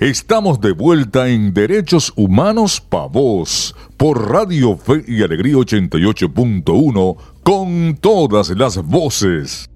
Estamos de vuelta en Derechos Humanos Pa' Vos por Radio Fe y Alegría 88.1 con todas las voces.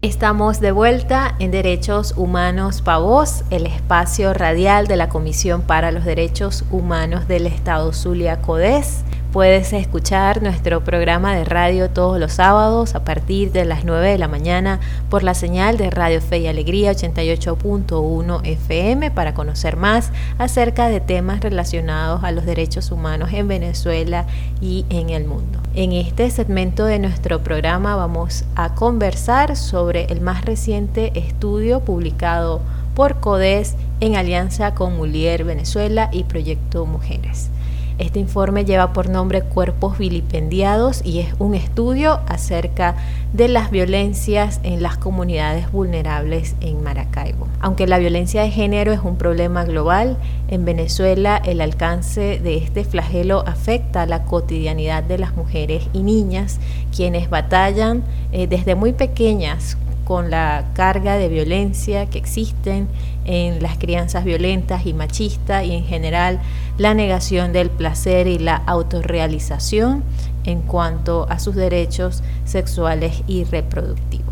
Estamos de vuelta en Derechos Humanos Pa' Vos, el espacio radial de la Comisión para los Derechos Humanos del Estado Zulia Codés. Puedes escuchar nuestro programa de radio todos los sábados a partir de las 9 de la mañana por la señal de Radio Fe y Alegría 88.1 FM para conocer más acerca de temas relacionados a los derechos humanos en Venezuela y en el mundo. En este segmento de nuestro programa vamos a conversar sobre el más reciente estudio publicado por CODES en alianza con Mulier Venezuela y Proyecto Mujeres. Este informe lleva por nombre Cuerpos Vilipendiados y es un estudio acerca de las violencias en las comunidades vulnerables en Maracaibo. Aunque la violencia de género es un problema global, en Venezuela el alcance de este flagelo afecta a la cotidianidad de las mujeres y niñas, quienes batallan eh, desde muy pequeñas con la carga de violencia que existen en las crianzas violentas y machistas y en general la negación del placer y la autorrealización en cuanto a sus derechos sexuales y reproductivos.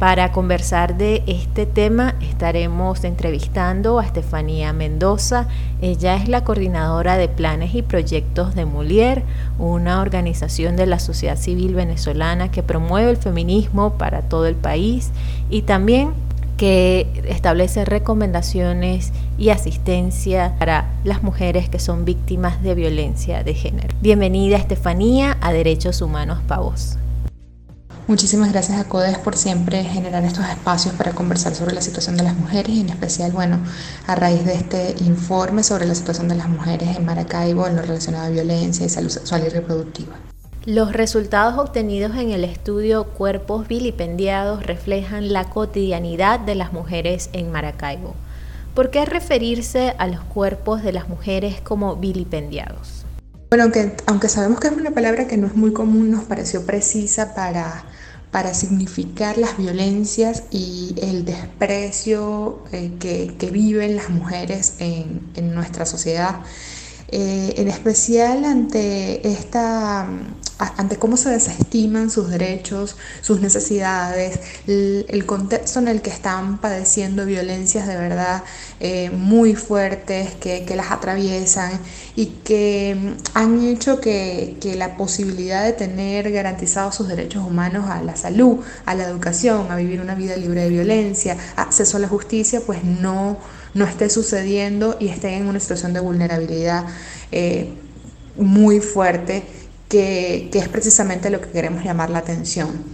Para conversar de este tema estaremos entrevistando a Estefanía Mendoza. Ella es la coordinadora de planes y proyectos de Mulier, una organización de la sociedad civil venezolana que promueve el feminismo para todo el país y también que establece recomendaciones y asistencia para las mujeres que son víctimas de violencia de género. Bienvenida Estefanía a Derechos Humanos Pavos. Muchísimas gracias a CODES por siempre generar estos espacios para conversar sobre la situación de las mujeres en especial, bueno, a raíz de este informe sobre la situación de las mujeres en Maracaibo en lo relacionado a violencia y salud sexual y reproductiva. Los resultados obtenidos en el estudio Cuerpos Vilipendiados reflejan la cotidianidad de las mujeres en Maracaibo. ¿Por qué referirse a los cuerpos de las mujeres como vilipendiados? Bueno, aunque, aunque sabemos que es una palabra que no es muy común, nos pareció precisa para para significar las violencias y el desprecio eh, que, viven las mujeres en, en nuestra sociedad. Eh, en especial ante esta ante cómo se desestiman sus derechos, sus necesidades, el, contexto en el que están padeciendo violencias de verdad eh, muy fuertes que, las atraviesan y que mm, han hecho que, la posibilidad de tener garantizados sus derechos humanos a la salud, a la educación, a vivir una vida libre de violencia, acceso a la justicia, pues no, no esté sucediendo y estén en una situación de vulnerabilidad eh, muy fuerte que, es precisamente lo que queremos llamar la atención.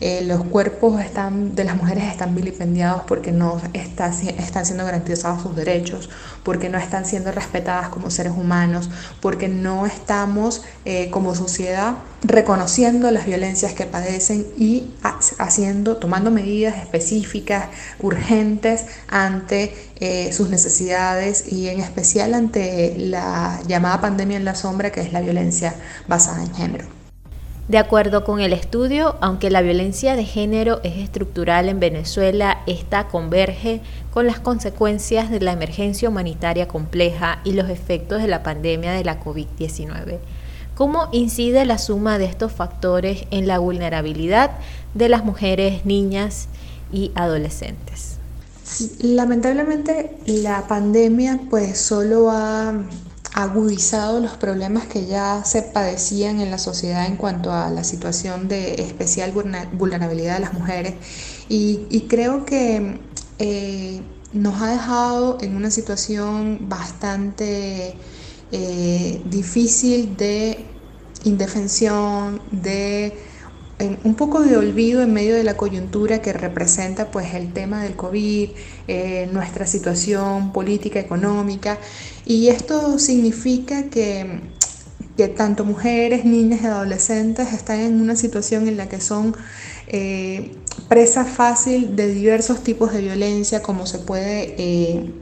Eh, los cuerpos de las mujeres están vilipendiados porque no está, están siendo garantizados sus derechos, porque no están siendo respetadas como seres humanos, porque no estamos eh, como sociedad reconociendo las violencias que padecen y haciendo, tomando medidas específicas, urgentes ante eh, sus necesidades y en especial ante la llamada pandemia en la sombra que es la violencia basada en género. De acuerdo con el estudio, aunque la violencia de género es estructural en Venezuela, esta converge con las consecuencias de la emergencia humanitaria compleja y los efectos de la pandemia de la COVID-19. ¿Cómo incide la suma de estos factores en la vulnerabilidad de las mujeres, niñas y adolescentes? Lamentablemente la pandemia pues solo ha agudizado los problemas que ya se padecían en la sociedad en cuanto a la situación de especial vulnerabilidad de las mujeres. Y, creo que eh, nos ha dejado en una situación bastante eh, difícil de indefensión, de un poco de olvido en medio de la coyuntura que representa pues el tema del COVID, eh, nuestra situación política, económica, y esto significa que, que, tanto mujeres, niñas y adolescentes están en una situación en la que son eh, presa fácil de diversos tipos de violencia, como se puede eh,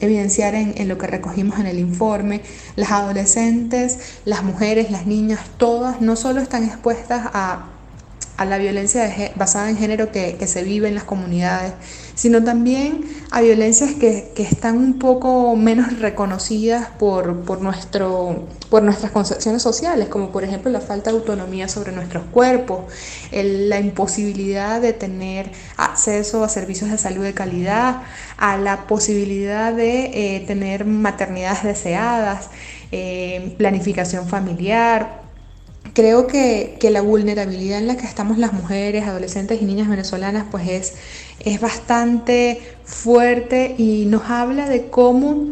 evidenciar en, en, lo que recogimos en el informe. Las adolescentes, las mujeres, las niñas, todas no solo están expuestas a a la violencia basada en género que, se vive en las comunidades, sino también a violencias que, están un poco menos reconocidas por, por, nuestro, por nuestras concepciones sociales, como por ejemplo la falta de autonomía sobre nuestros cuerpos, la imposibilidad de tener acceso a servicios de salud de calidad, a la posibilidad de eh, tener maternidades deseadas, eh, planificación familiar, creo que, la vulnerabilidad en la que estamos las mujeres, adolescentes y niñas venezolanas pues es, es bastante fuerte y nos habla de cómo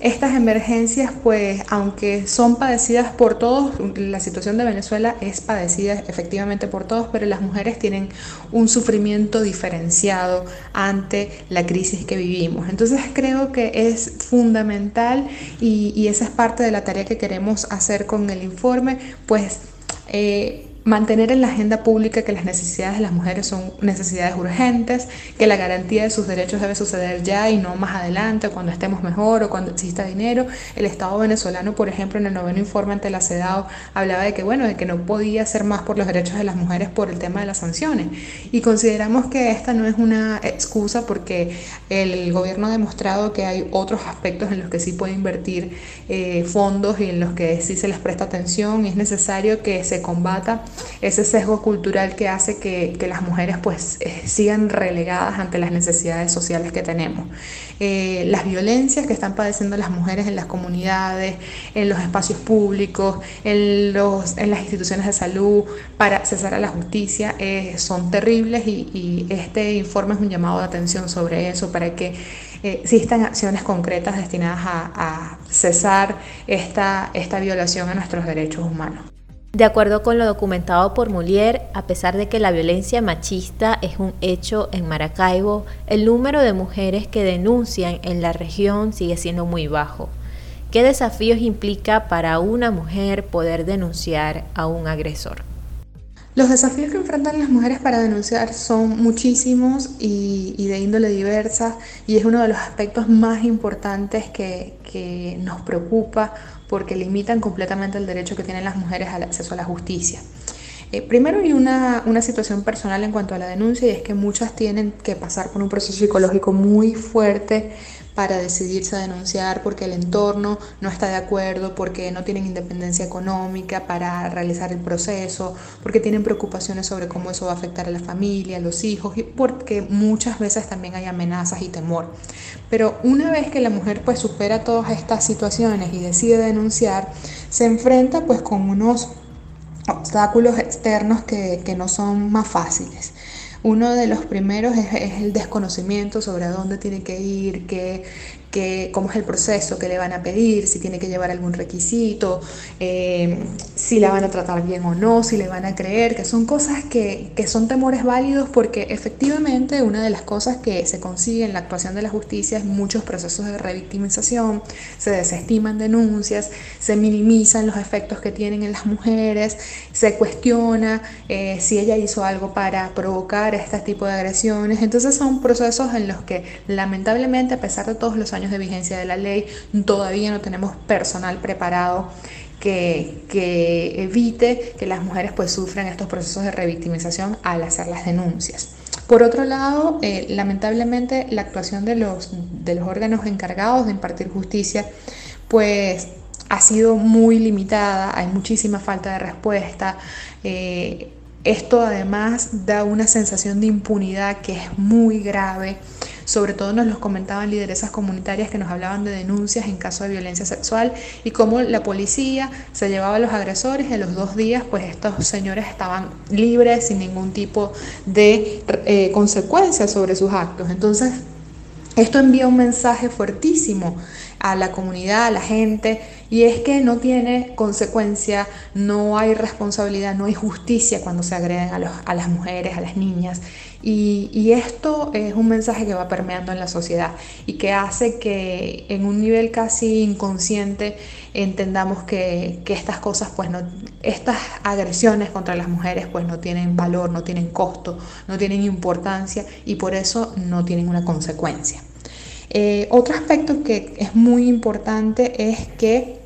estas emergencias pues aunque son padecidas por todos, la situación de Venezuela es padecida efectivamente por todos, pero las mujeres tienen un sufrimiento diferenciado ante la crisis que vivimos. Entonces creo que es fundamental y, y esa es parte de la tarea que queremos hacer con el informe, pues eh, mantener en la agenda pública que las necesidades de las mujeres son necesidades urgentes, que la garantía de sus derechos debe suceder ya y no más adelante, cuando estemos mejor o cuando exista dinero. El Estado venezolano, por ejemplo, en el noveno informe ante la CEDAW hablaba de que, bueno, de que no podía hacer más por los derechos de las mujeres por el tema de las sanciones. Y consideramos que esta no es una excusa porque el gobierno ha demostrado que hay otros aspectos en los que sí puede invertir eh, fondos y en los que sí se les presta atención y es necesario que se combata ese sesgo cultural que hace que, las mujeres pues eh, sigan relegadas ante las necesidades sociales que tenemos. Eh, las violencias que están padeciendo las mujeres en las comunidades, en los espacios públicos, en, los, en las instituciones de salud, para accesar a la justicia, eh, son terribles y, este informe es un llamado de atención sobre eso, para que existan acciones concretas destinadas a, a cesar esta, esta violación a nuestros derechos humanos. De acuerdo con lo documentado por Mulier, a pesar de que la violencia machista es un hecho en Maracaibo, el número de mujeres que denuncian en la región sigue siendo muy bajo. ¿Qué desafíos implica para una mujer poder denunciar a un agresor? Los desafíos que enfrentan las mujeres para denunciar son muchísimos y, de índole diversa y es uno de los aspectos más importantes que, nos preocupa porque limitan completamente el derecho que tienen las mujeres al acceso a la justicia. Eh, primero hay una, una, situación personal en cuanto a la denuncia y es que muchas tienen que pasar por un proceso psicológico muy fuerte para decidirse a denunciar porque el entorno no está de acuerdo, porque no tienen independencia económica para realizar el proceso, porque tienen preocupaciones sobre cómo eso va a afectar a la familia, a los hijos y porque muchas veces también hay amenazas y temor. Pero una vez que la mujer pues supera todas estas situaciones y decide denunciar, se enfrenta pues con unos obstáculos externos que, que no son más fáciles. Uno de los primeros es, el desconocimiento sobre a dónde tiene que ir, qué, cómo es el proceso, qué le van a pedir, si tiene que llevar algún requisito, eh, si la van a tratar bien o no, si le van a creer, que son cosas que, que son temores válidos porque efectivamente una de las cosas que se consigue en la actuación de la justicia es muchos procesos de revictimización, se desestiman denuncias, se minimizan los efectos que tienen en las mujeres, se cuestiona eh, si ella hizo algo para provocar este tipo de agresiones. Entonces son procesos en los que lamentablemente a pesar de todos los años de vigencia de la ley, todavía no tenemos personal preparado que, que, evite que las mujeres pues sufran estos procesos de revictimización al hacer las denuncias. Por otro lado, eh, lamentablemente la actuación de los, de los órganos encargados de impartir justicia pues ha sido muy limitada, hay muchísima falta de respuesta. Eh, esto además da una sensación de impunidad que es muy grave. Sobre todo nos lo comentaban lideresas comunitarias que nos hablaban de denuncias en caso de violencia sexual y cómo la policía se llevaba a los agresores y en los dos días pues estos señores estaban libres sin ningún tipo de eh, consecuencias sobre sus actos. Entonces, esto envía un mensaje fuertísimo a la comunidad, a la gente, y es que no tiene consecuencia, no hay responsabilidad, no hay justicia cuando se agreden a, las mujeres, a las niñas. Y, esto es un mensaje que va permeando en la sociedad y que hace que en un nivel casi inconsciente entendamos que, estas cosas, pues no, estas agresiones contra las mujeres, pues no tienen valor, no tienen costo, no tienen importancia y por eso no tienen una consecuencia. Eh, otro aspecto que es muy importante es que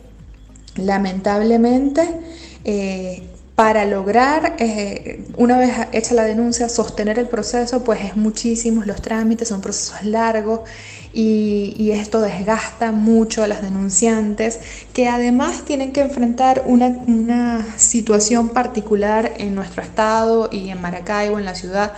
lamentablemente eh, Para lograr, eh, una vez hecha la denuncia, sostener el proceso, pues es muchísimos los trámites, son procesos largos y, esto desgasta mucho a las denunciantes que además tienen que enfrentar una, una situación particular en nuestro estado y en Maracaibo, en la ciudad,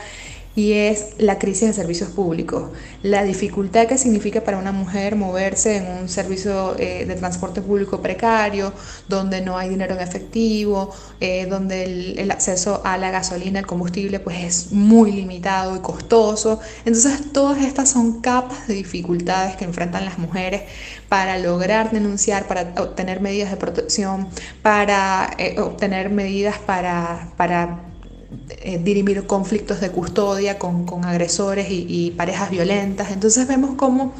y es la crisis de servicios públicos, la dificultad que significa para una mujer moverse en un servicio eh, de transporte público precario, donde no hay dinero en efectivo, eh, donde el, acceso a la gasolina, el combustible, pues es muy limitado y costoso. Entonces, todas estas son capas de dificultades que enfrentan las mujeres para lograr denunciar, para obtener medidas de protección, para eh, obtener medidas para, para eh, dirimir conflictos de custodia con, agresores y, parejas violentas. Entonces vemos cómo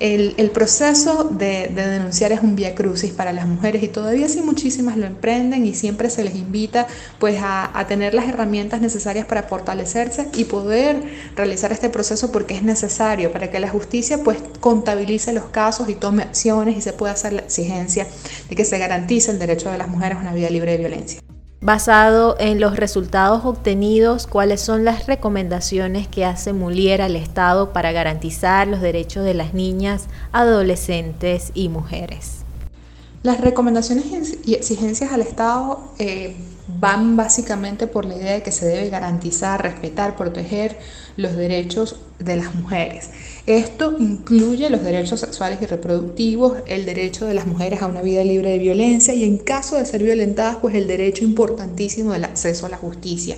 el, proceso de, denunciar es un vía crucis para las mujeres y todavía sí muchísimas lo emprenden y siempre se les invita pues a, tener las herramientas necesarias para fortalecerse y poder realizar este proceso porque es necesario para que la justicia pues contabilice los casos y tome acciones y se pueda hacer la exigencia de que se garantice el derecho de las mujeres a una vida libre de violencia. Basado en los resultados obtenidos, ¿cuáles son las recomendaciones que hace Mulier al Estado para garantizar los derechos de las niñas, adolescentes y mujeres? Las recomendaciones y exigencias al Estado eh, van básicamente por la idea de que se debe garantizar, respetar, proteger los derechos de las mujeres. Esto incluye los derechos sexuales y reproductivos, el derecho de las mujeres a una vida libre de violencia y en caso de ser violentadas, pues el derecho importantísimo del acceso a la justicia.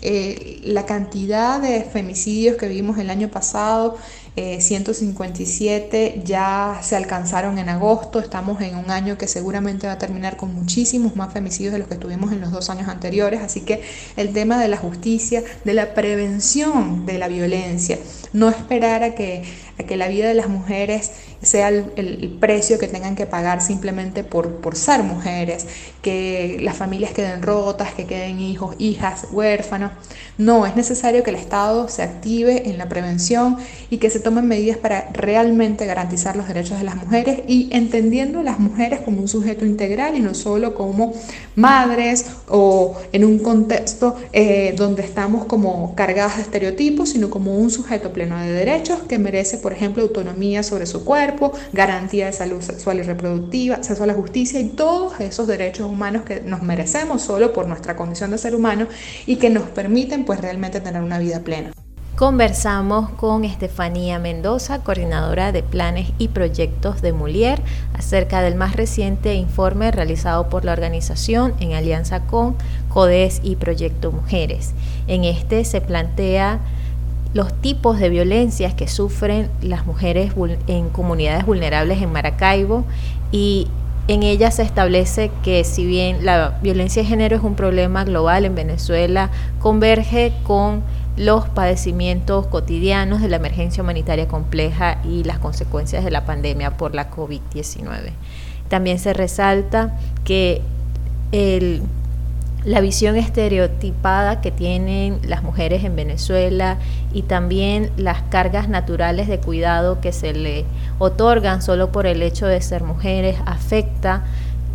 Eh, la cantidad de femicidios que vimos el año pasado 157 eh, ya se alcanzaron en agosto, estamos en un año que seguramente va a terminar con muchísimos más femicidios de los que tuvimos en los dos años anteriores, así que el tema de la justicia, de la prevención de la violencia, no esperar a que, a que la vida de las mujeres sea el, precio que tengan que pagar simplemente por, por ser mujeres, que las familias queden rotas, que queden hijos, hijas, huérfanos. No, es necesario que el Estado se active en la prevención y que se tomen medidas para realmente garantizar los derechos de las mujeres y entendiendo a las mujeres como un sujeto integral y no solo como madres o en un contexto eh, donde estamos como cargadas de estereotipos, sino como un sujeto pleno de derechos que merece, por ejemplo, autonomía sobre su cuerpo, garantía de salud sexual y reproductiva, acceso a la justicia y todos esos derechos humanos que nos merecemos solo por nuestra condición de ser humano y que nos permiten pues realmente tener una vida plena. Conversamos con Estefanía Mendoza, coordinadora de planes y proyectos de Mulier, acerca del más reciente informe realizado por la organización en alianza con CODES y Proyecto Mujeres. En este se plantea los tipos de violencias que sufren las mujeres en comunidades vulnerables en Maracaibo y en ella se establece que si bien la violencia de género es un problema global en Venezuela, converge con los padecimientos cotidianos de la emergencia humanitaria compleja y las consecuencias de la pandemia por la COVID-19. También se resalta que la visión estereotipada que tienen las mujeres en Venezuela y también las cargas naturales de cuidado que se le otorgan solo por el hecho de ser mujeres afecta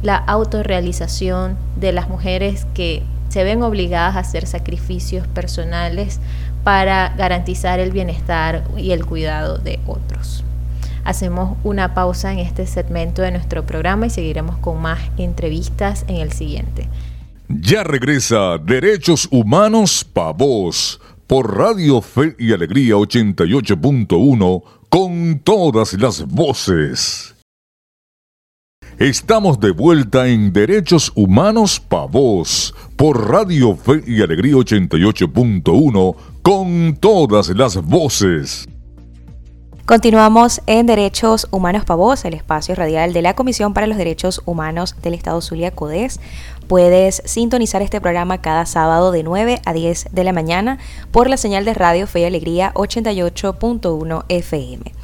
la autorrealización de las mujeres que se ven obligadas a hacer sacrificios personales para garantizar el bienestar y el cuidado de otros. Hacemos una pausa en este segmento de nuestro programa y seguiremos con más entrevistas en el siguiente. Ya regresa Derechos Humanos Pa' Voz por Radio Fe y Alegría 88.1 con todas las voces. Estamos de vuelta en Derechos Humanos Pa' Voz por Radio Fe y Alegría 88.1 con todas las voces. Continuamos en Derechos Humanos Pa' Voz, el espacio radial de la Comisión para los Derechos Humanos del Estado Zulia CODES. Puedes sintonizar este programa cada sábado de 9 a 10 de la mañana por la señal de Radio Fe y Alegría 88.1 FM.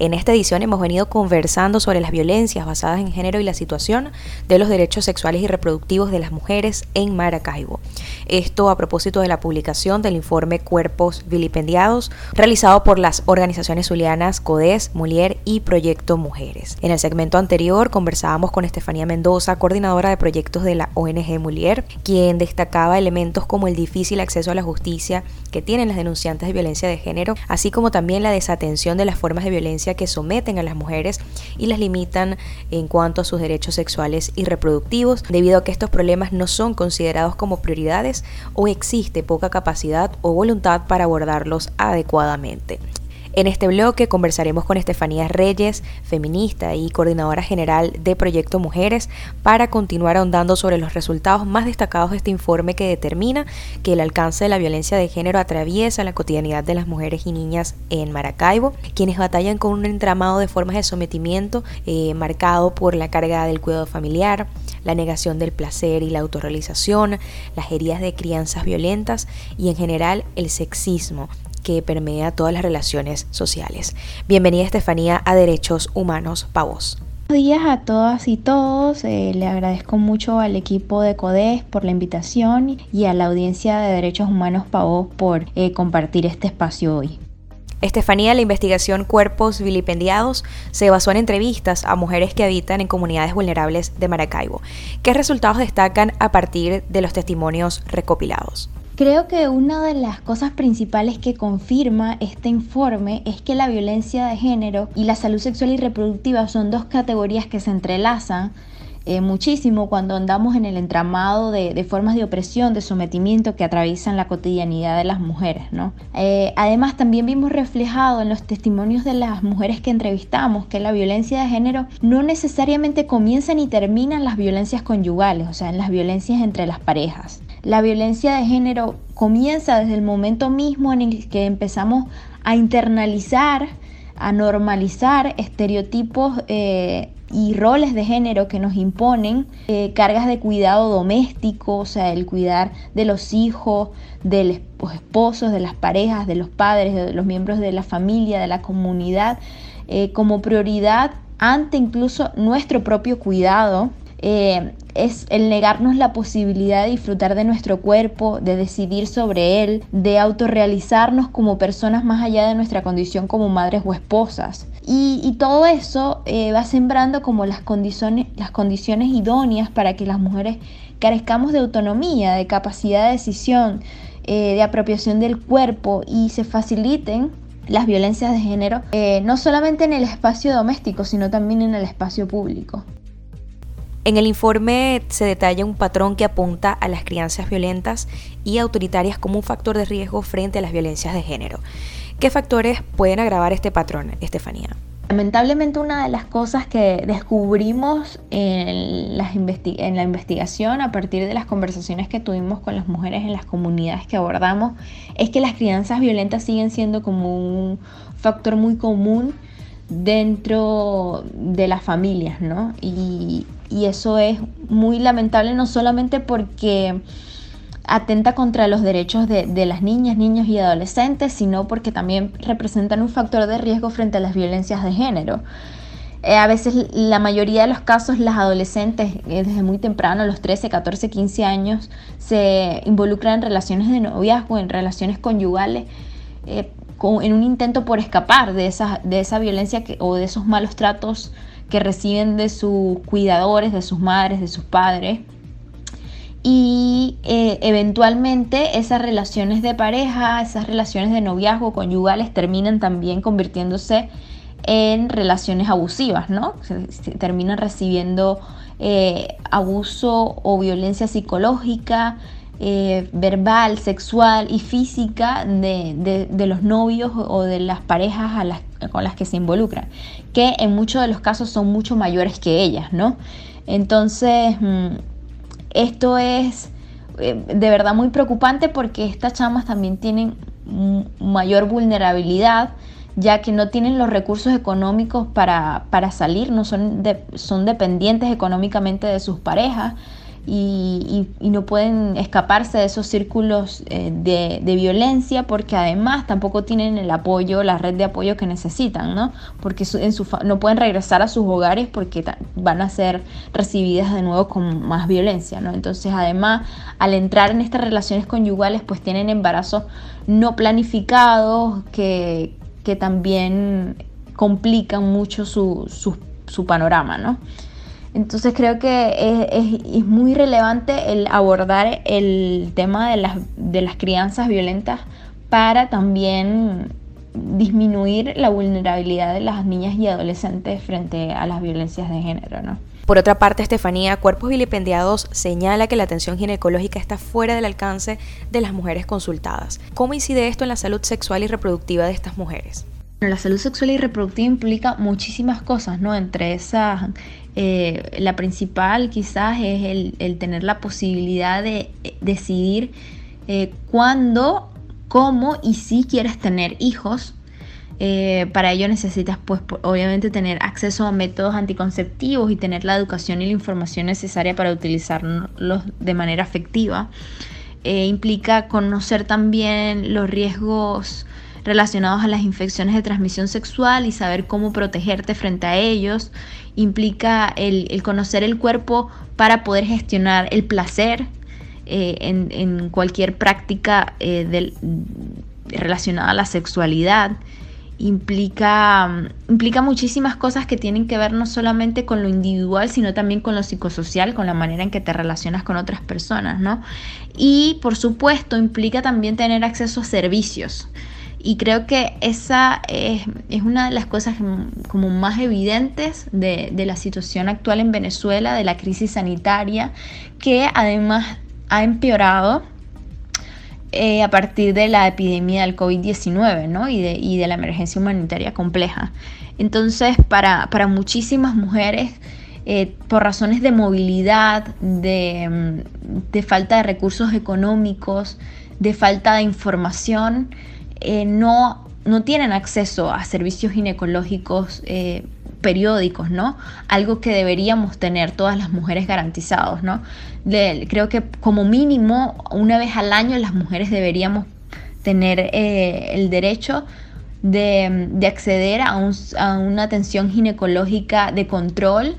En esta edición hemos venido conversando sobre las violencias basadas en género y la situación de los derechos sexuales y reproductivos de las mujeres en Maracaibo. Esto a propósito de la publicación del informe Cuerpos Vilipendiados realizado por las organizaciones zulianas CODES, Mulier y Proyecto Mujeres. En el segmento anterior conversábamos con Estefanía Mendoza, coordinadora de proyectos de la ONG Mulier, quien destacaba elementos como el difícil acceso a la justicia que tienen las denunciantes de violencia de género, así como también la desatención de las formas de que someten a las mujeres y las limitan en cuanto a sus derechos sexuales y reproductivos, debido a que estos problemas no son considerados como prioridades o existe poca capacidad o voluntad para abordarlos adecuadamente. En este bloque conversaremos con Estefanía Reyes, feminista y coordinadora general de Proyecto Mujeres, para continuar ahondando sobre los resultados más destacados de este informe que determina que el alcance de la violencia de género atraviesa la cotidianidad de las mujeres y niñas en Maracaibo, quienes batallan con un entramado de formas de sometimiento eh, marcado por la carga del cuidado familiar, la negación del placer y la autorrealización, las heridas de crianzas violentas y en general el sexismo que permea todas las relaciones sociales. Bienvenida Estefanía a Derechos Humanos Pavos. Buenos días a todas y todos. Eh, le agradezco mucho al equipo de CODES por la invitación y a la audiencia de Derechos Humanos Pavos por eh, compartir este espacio hoy. Estefanía, la investigación Cuerpos Vilipendiados se basó en entrevistas a mujeres que habitan en comunidades vulnerables de Maracaibo. ¿Qué resultados destacan a partir de los testimonios recopilados? Creo que una de las cosas principales que confirma este informe es que la violencia de género y la salud sexual y reproductiva son dos categorías que se entrelazan eh, muchísimo cuando andamos en el entramado de, formas de opresión, de sometimiento que atraviesan la cotidianidad de las mujeres. Eh, además, también vimos reflejado en los testimonios de las mujeres que entrevistamos que la violencia de género no necesariamente comienza ni termina en las violencias conyugales, o sea, en las violencias entre las parejas. La violencia de género comienza desde el momento mismo en el que empezamos a internalizar, a normalizar estereotipos eh, y roles de género que nos imponen, eh, cargas de cuidado doméstico, o sea, el cuidar de los hijos, de los esposos, de las parejas, de los padres, de los miembros de la familia, de la comunidad, eh, como prioridad ante incluso nuestro propio cuidado eh, es el negarnos la posibilidad de disfrutar de nuestro cuerpo, de decidir sobre él, de autorrealizarnos como personas más allá de nuestra condición como madres o esposas. Y, todo eso eh, va sembrando como las condiciones, las condiciones idóneas para que las mujeres carezcamos de autonomía, de capacidad de decisión, eh, de apropiación del cuerpo y se faciliten las violencias de género, no solamente en el espacio doméstico, sino también en el espacio público. En el informe se detalla un patrón que apunta a las crianzas violentas y autoritarias como un factor de riesgo frente a las violencias de género. ¿Qué factores pueden agravar este patrón, Estefanía? Lamentablemente una de las cosas que descubrimos en, la investigación a partir de las conversaciones que tuvimos con las mujeres en las comunidades que abordamos es que las crianzas violentas siguen siendo como un factor muy común dentro de las familias, ¿no? Y, eso es muy lamentable no solamente porque atenta contra los derechos de, las niñas, niños y adolescentes, sino porque también representan un factor de riesgo frente a las violencias de género. Eh, a veces la mayoría de los casos las adolescentes eh, desde muy temprano, a los 13, 14, 15 años, se involucran en relaciones de noviazgo, en relaciones conyugales, eh, en un intento por escapar de esa, de esa violencia o de esos malos tratos que reciben de sus cuidadores, de sus madres, de sus padres. Y eh, eventualmente esas relaciones de pareja, esas relaciones de noviazgo conyugales terminan también convirtiéndose en relaciones abusivas, ¿no? Se, terminan recibiendo eh, abuso o violencia psicológica, eh, verbal, sexual y física de, los novios o de las parejas con las que se involucran, que en muchos de los casos son mucho mayores que ellas, ¿no? Entonces, mm, esto es eh, de verdad muy preocupante porque estas chamas también tienen mayor vulnerabilidad ya que no tienen los recursos económicos para, salir, no son, son dependientes económicamente de sus parejas, y, no pueden escaparse de esos círculos eh, de, violencia porque además tampoco tienen el apoyo, la red de apoyo que necesitan, ¿no? Porque en su, no pueden regresar a sus hogares porque van a ser recibidas de nuevo con más violencia, ¿no? Entonces además al entrar en estas relaciones conyugales pues tienen embarazos no planificados que, que también complican mucho su, su, su panorama, ¿no? Entonces creo que es, muy relevante el abordar el tema de las, de las crianzas violentas para también disminuir la vulnerabilidad de las niñas y adolescentes frente a las violencias de género, ¿no? Por otra parte, Estefanía, Cuerpos Vilipendiados señala que la atención ginecológica está fuera del alcance de las mujeres consultadas. ¿Cómo incide esto en la salud sexual y reproductiva de estas mujeres? La salud sexual y reproductiva implica muchísimas cosas, ¿no? Entre esas eh, la principal quizás es el, tener la posibilidad de eh, decidir eh, cuándo, cómo y si quieres tener hijos. para ello necesitas pues obviamente tener acceso a métodos anticonceptivos y tener la educación y la información necesaria para utilizarlos de manera efectiva. implica conocer también los riesgos relacionados a las infecciones de transmisión sexual y saber cómo protegerte frente a ellos. Implica el, conocer el cuerpo para poder gestionar el placer eh, en, cualquier práctica eh, relacionada a la sexualidad. Implica, implica muchísimas cosas que tienen que ver no solamente con lo individual, sino también con lo psicosocial, con la manera en que te relacionas con otras personas, ¿no? Y por supuesto implica también tener acceso a servicios. Y creo que esa es, una de las cosas como más evidentes de, la situación actual en Venezuela, de la crisis sanitaria, que además ha empeorado eh, a partir de la epidemia del COVID-19 ¿no? y, de, la emergencia humanitaria compleja. Entonces, para, muchísimas mujeres, eh, por razones de movilidad, de, de falta de recursos económicos, de falta de información, eh, no, no tienen acceso a servicios ginecológicos eh, periódicos, ¿no? Algo que deberíamos tener todas las mujeres garantizados, ¿no? creo que como mínimo una vez al año las mujeres deberíamos tener eh, el derecho de, acceder a, a, una atención ginecológica de control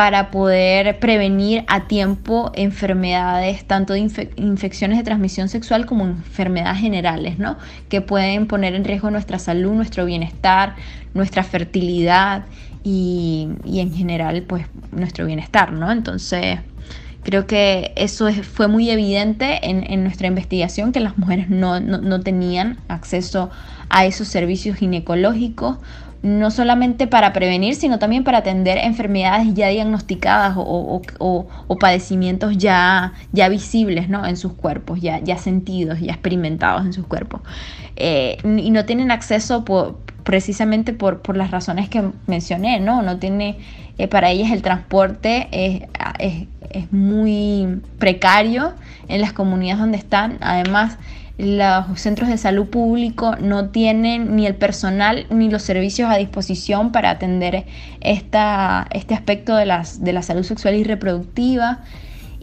para poder prevenir a tiempo enfermedades, tanto de infecciones de transmisión sexual como enfermedades generales, ¿no? Que pueden poner en riesgo nuestra salud, nuestro bienestar, nuestra fertilidad y, en general, pues, nuestro bienestar, ¿no? Entonces, creo que eso fue muy evidente en, nuestra investigación, que las mujeres no, no tenían acceso a esos servicios ginecológicos no solamente para prevenir, sino también para atender enfermedades ya diagnosticadas o, padecimientos ya, ya visibles ¿no? en sus cuerpos, ya, ya sentidos, ya experimentados en sus cuerpos. Eh, y no tienen acceso precisamente por, las razones que mencioné, ¿no? No tiene, eh, para ellas el transporte es, es muy precario en las comunidades donde están. Además, los centros de salud público no tienen ni el personal ni los servicios a disposición para atender esta, este aspecto de, las, de la salud sexual y reproductiva.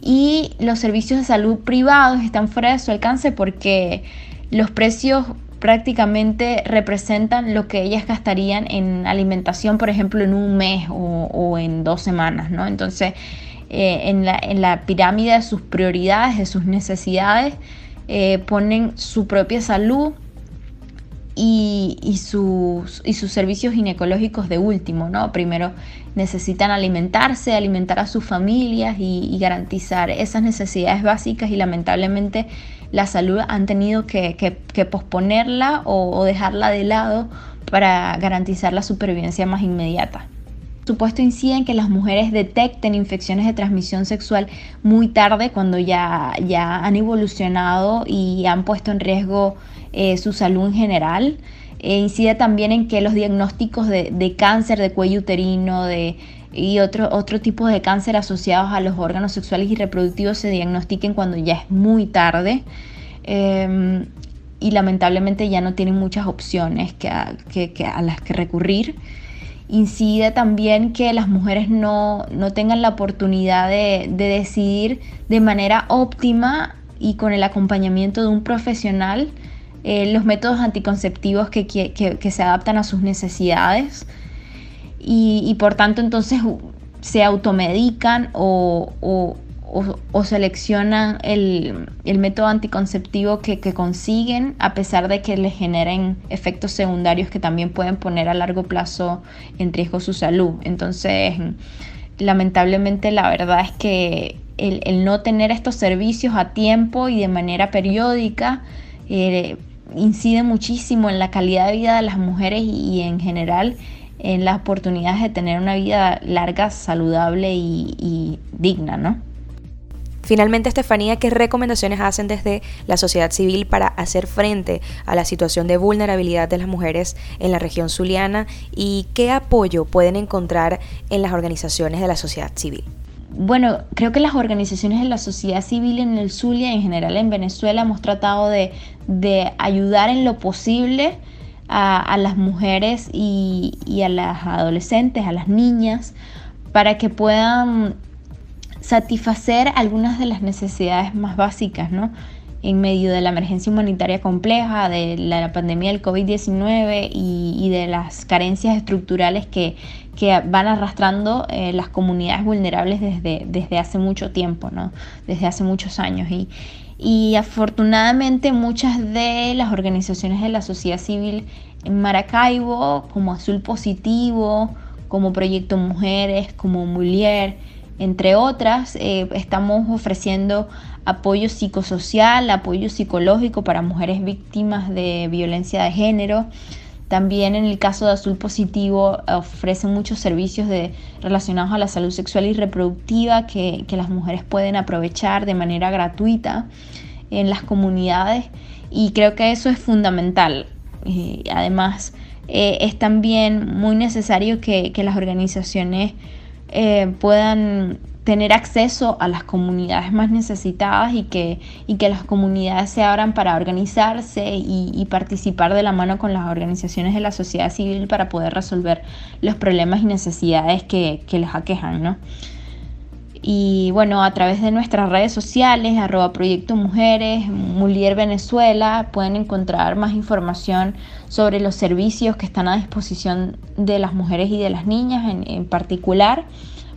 Y los servicios de salud privados están fuera de su alcance porque los precios prácticamente representan lo que ellas gastarían en alimentación, por ejemplo, en un mes o, en dos semanas, ¿no? Entonces, eh, en, la, en la pirámide de sus prioridades, de sus necesidades, eh, ponen su propia salud y, sus, y, sus, servicios ginecológicos de último, ¿no? Primero necesitan alimentarse, alimentar a sus familias y, garantizar esas necesidades básicas y lamentablemente la salud han tenido que, posponerla o dejarla de lado para garantizar la supervivencia más inmediata supuesto inciden que las mujeres detecten infecciones de transmisión sexual muy tarde cuando ya, ya han evolucionado y han puesto en riesgo eh, su salud en general. E incide también en que los diagnósticos de, cáncer de cuello uterino de, y otro, otro tipo de cáncer asociados a los órganos sexuales y reproductivos se diagnostiquen cuando ya es muy tarde. Em, y lamentablemente ya no tienen muchas opciones que a las que recurrir incide también que las mujeres no, tengan la oportunidad de, decidir de manera óptima y con el acompañamiento de un profesional eh, los métodos anticonceptivos que, se adaptan a sus necesidades y, por tanto entonces se automedican o, seleccionan el, método anticonceptivo que, consiguen a pesar de que les generen efectos secundarios que también pueden poner a largo plazo en riesgo su salud. Entonces, lamentablemente la verdad es que el, no tener estos servicios a tiempo y de manera periódica eh, incide muchísimo en la calidad de vida de las mujeres y, en general en las oportunidades de tener una vida larga, saludable y, y digna, ¿no? Finalmente, Estefanía, ¿qué recomendaciones hacen desde la sociedad civil para hacer frente a la situación de vulnerabilidad de las mujeres en la región zuliana y qué apoyo pueden encontrar en las organizaciones de la sociedad civil? Bueno, creo que las organizaciones de la sociedad civil en el Zulia, en general en Venezuela, hemos tratado de, ayudar en lo posible a, las mujeres y a las adolescentes, a las niñas, para que puedan satisfacer algunas de las necesidades más básicas, ¿no? En medio de la emergencia humanitaria compleja, de la pandemia del COVID-19 y, de las carencias estructurales que, van arrastrando eh, las comunidades vulnerables desde, desde hace mucho tiempo, ¿no? Desde hace muchos años. Y, y afortunadamente muchas de las organizaciones de la sociedad civil en Maracaibo, como Azul Positivo, como Proyecto Mujeres, como Mulier, entre otras, eh, estamos ofreciendo apoyo psicosocial, apoyo psicológico para mujeres víctimas de violencia de género. También en el caso de Azul Positivo ofrecen muchos servicios de, relacionados a la salud sexual y reproductiva que, las mujeres pueden aprovechar de manera gratuita en las comunidades y creo que eso es fundamental. además, eh, es también muy necesario que, que las organizaciones eh, puedan tener acceso a las comunidades más necesitadas y que, y que las comunidades se abran para organizarse y, participar de la mano con las organizaciones de la sociedad civil para poder resolver los problemas y necesidades que, que les aquejan, ¿no? Y bueno, a través de nuestras redes sociales, arroba Proyecto Mujeres, Mulier Venezuela, pueden encontrar más información sobre los servicios que están a disposición de las mujeres y de las niñas en, particular,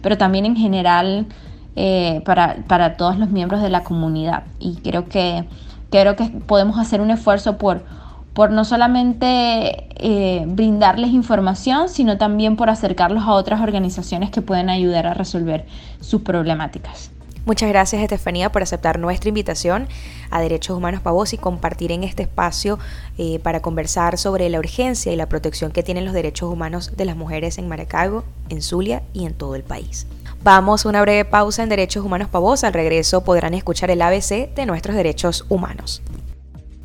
pero también en general eh, para, para, todos los miembros de la comunidad. Y creo que, creo que podemos hacer un esfuerzo por por no solamente eh, brindarles información, sino también por acercarlos a otras organizaciones que pueden ayudar a resolver sus problemáticas. Muchas gracias Estefanía por aceptar nuestra invitación a Derechos Humanos para Vos y compartir en este espacio eh, para conversar sobre la urgencia y la protección que tienen los derechos humanos de las mujeres en Maracaibo, en Zulia y en todo el país. Vamos a una breve pausa en Derechos Humanos para Vos. Al regreso podrán escuchar el ABC de nuestros derechos humanos.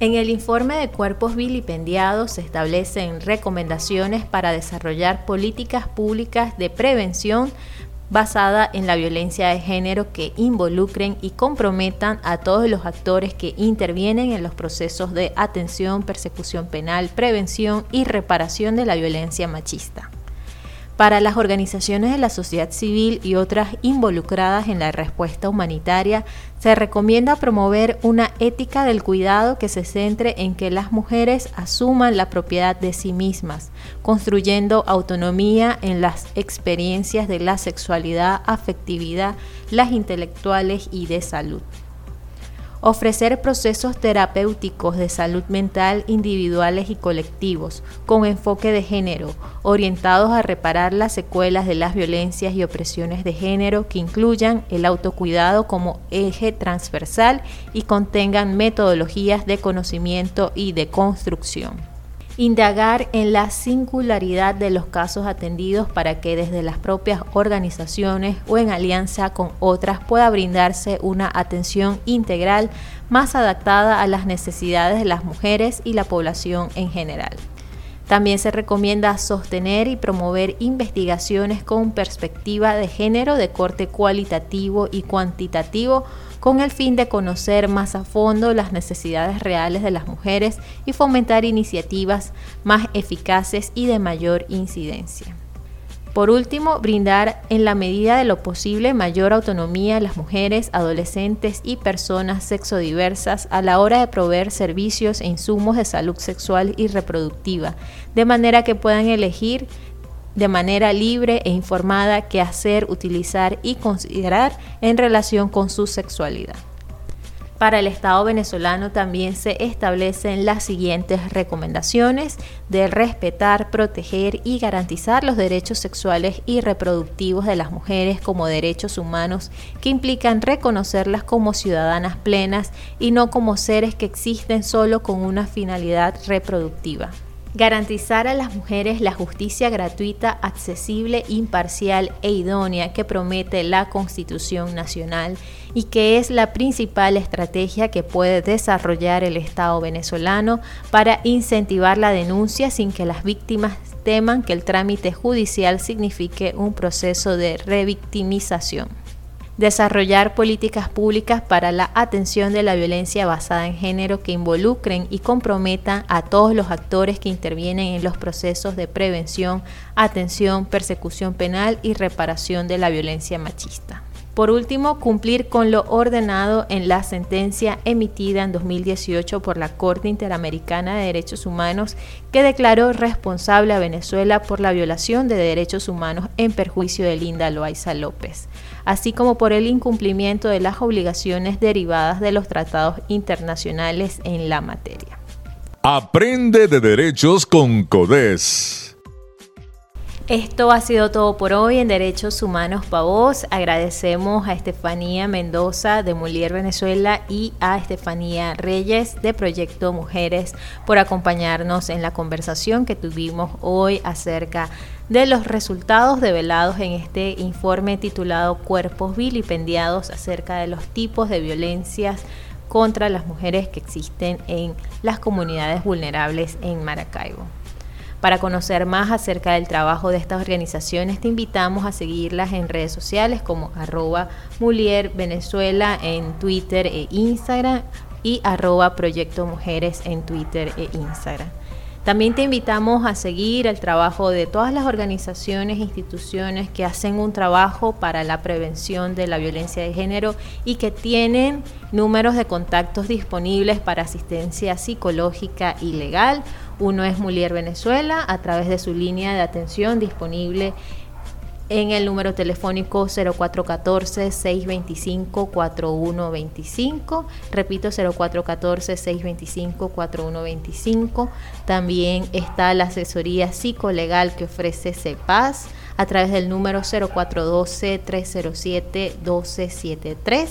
En el informe de cuerpos vilipendiados se establecen recomendaciones para desarrollar políticas públicas de prevención basada en la violencia de género que involucren y comprometan a todos los actores que intervienen en los procesos de atención, persecución penal, prevención y reparación de la violencia machista. Para las organizaciones de la sociedad civil y otras involucradas en la respuesta humanitaria, se recomienda promover una ética del cuidado que se centre en que las mujeres asuman la propiedad de sí mismas, construyendo autonomía en las experiencias de la sexualidad, afectividad, las intelectuales y de salud ofrecer procesos terapéuticos de salud mental individuales y colectivos con enfoque de género, orientados a reparar las secuelas de las violencias y opresiones de género que incluyan el autocuidado como eje transversal y contengan metodologías de conocimiento y de construcción indagar en la singularidad de los casos atendidos para que desde las propias organizaciones o en alianza con otras pueda brindarse una atención integral más adaptada a las necesidades de las mujeres y la población en general. También se recomienda sostener y promover investigaciones con perspectiva de género de corte cualitativo y cuantitativo con el fin de conocer más a fondo las necesidades reales de las mujeres y fomentar iniciativas más eficaces y de mayor incidencia. Por último, brindar en la medida de lo posible mayor autonomía a las mujeres, adolescentes y personas sexodiversas a la hora de proveer servicios e insumos de salud sexual y reproductiva, de manera que puedan elegir de manera libre e informada qué hacer, utilizar y considerar en relación con su sexualidad. Para el Estado venezolano también se establecen las siguientes recomendaciones de respetar, proteger y garantizar los derechos sexuales y reproductivos de las mujeres como derechos humanos que implican reconocerlas como ciudadanas plenas y no como seres que existen solo con una finalidad reproductiva. Garantizar a las mujeres la justicia gratuita, accesible, imparcial e idónea que promete la Constitución Nacional y que es la principal estrategia que puede desarrollar el Estado venezolano para incentivar la denuncia sin que las víctimas teman que el trámite judicial signifique un proceso de revictimización desarrollar políticas públicas para la atención de la violencia basada en género que involucren y comprometan a todos los actores que intervienen en los procesos de prevención, atención, persecución penal y reparación de la violencia machista. Por último, cumplir con lo ordenado en la sentencia emitida en 2018 por la Corte Interamericana de Derechos Humanos que declaró responsable a Venezuela por la violación de derechos humanos en perjuicio de Linda Loaiza López, así como por el incumplimiento de las obligaciones derivadas de los tratados internacionales en la materia. Aprende de derechos con CODES. Esto ha sido todo por hoy en Derechos Humanos Pavos. Agradecemos a Estefanía Mendoza de Mulier Venezuela y a Estefanía Reyes de Proyecto Mujeres por acompañarnos en la conversación que tuvimos hoy acerca de los resultados develados en este informe titulado Cuerpos vilipendiados acerca de los tipos de violencias contra las mujeres que existen en las comunidades vulnerables en Maracaibo. Para conocer más acerca del trabajo de estas organizaciones, te invitamos a seguirlas en redes sociales como arroba Mulier Venezuela en Twitter e Instagram y arroba Proyecto Mujeres en Twitter e Instagram. También te invitamos a seguir el trabajo de todas las organizaciones e instituciones que hacen un trabajo para la prevención de la violencia de género y que tienen números de contactos disponibles para asistencia psicológica y legal. Uno es Mulier Venezuela a través de su línea de atención disponible en el número telefónico 0414-625-4125. Repito, 0414-625-4125. También está la asesoría psicolegal que ofrece CEPAS a través del número 0412-307-1273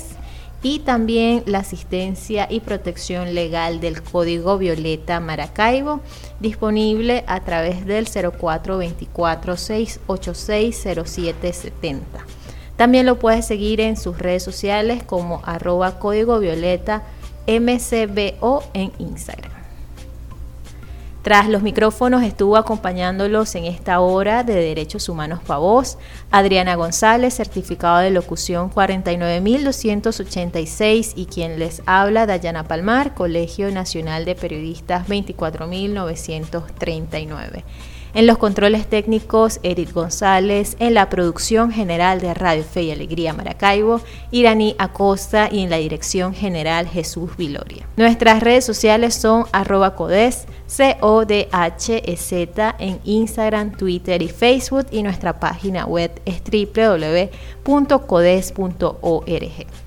y también la asistencia y protección legal del Código Violeta Maracaibo, disponible a través del 0424-686-0770. También lo puedes seguir en sus redes sociales como arroba Código Violeta MCBO en Instagram. Tras los micrófonos estuvo acompañándolos en esta hora de Derechos Humanos para Voz, Adriana González, certificado de locución 49286 y quien les habla Dayana Palmar, Colegio Nacional de Periodistas 24939. En los controles técnicos, Eric González. En la producción general de Radio Fe y Alegría Maracaibo, Iraní Acosta. Y en la dirección general, Jesús Viloria. Nuestras redes sociales son arroba codes, C-O-D-H-E-Z en Instagram, Twitter y Facebook. Y nuestra página web es www.codes.org.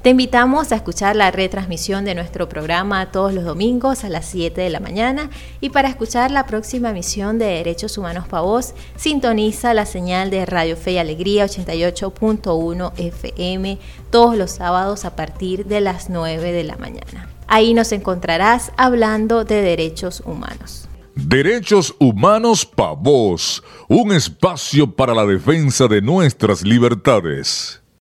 Te invitamos a escuchar la retransmisión de nuestro programa todos los domingos a las 7 de la mañana. Y para escuchar la próxima emisión de Derechos Humanos para Vos, sintoniza la señal de Radio Fe y Alegría 88.1 FM todos los sábados a partir de las 9 de la mañana. Ahí nos encontrarás hablando de derechos humanos. Derechos Humanos Pa' Vos, un espacio para la defensa de nuestras libertades.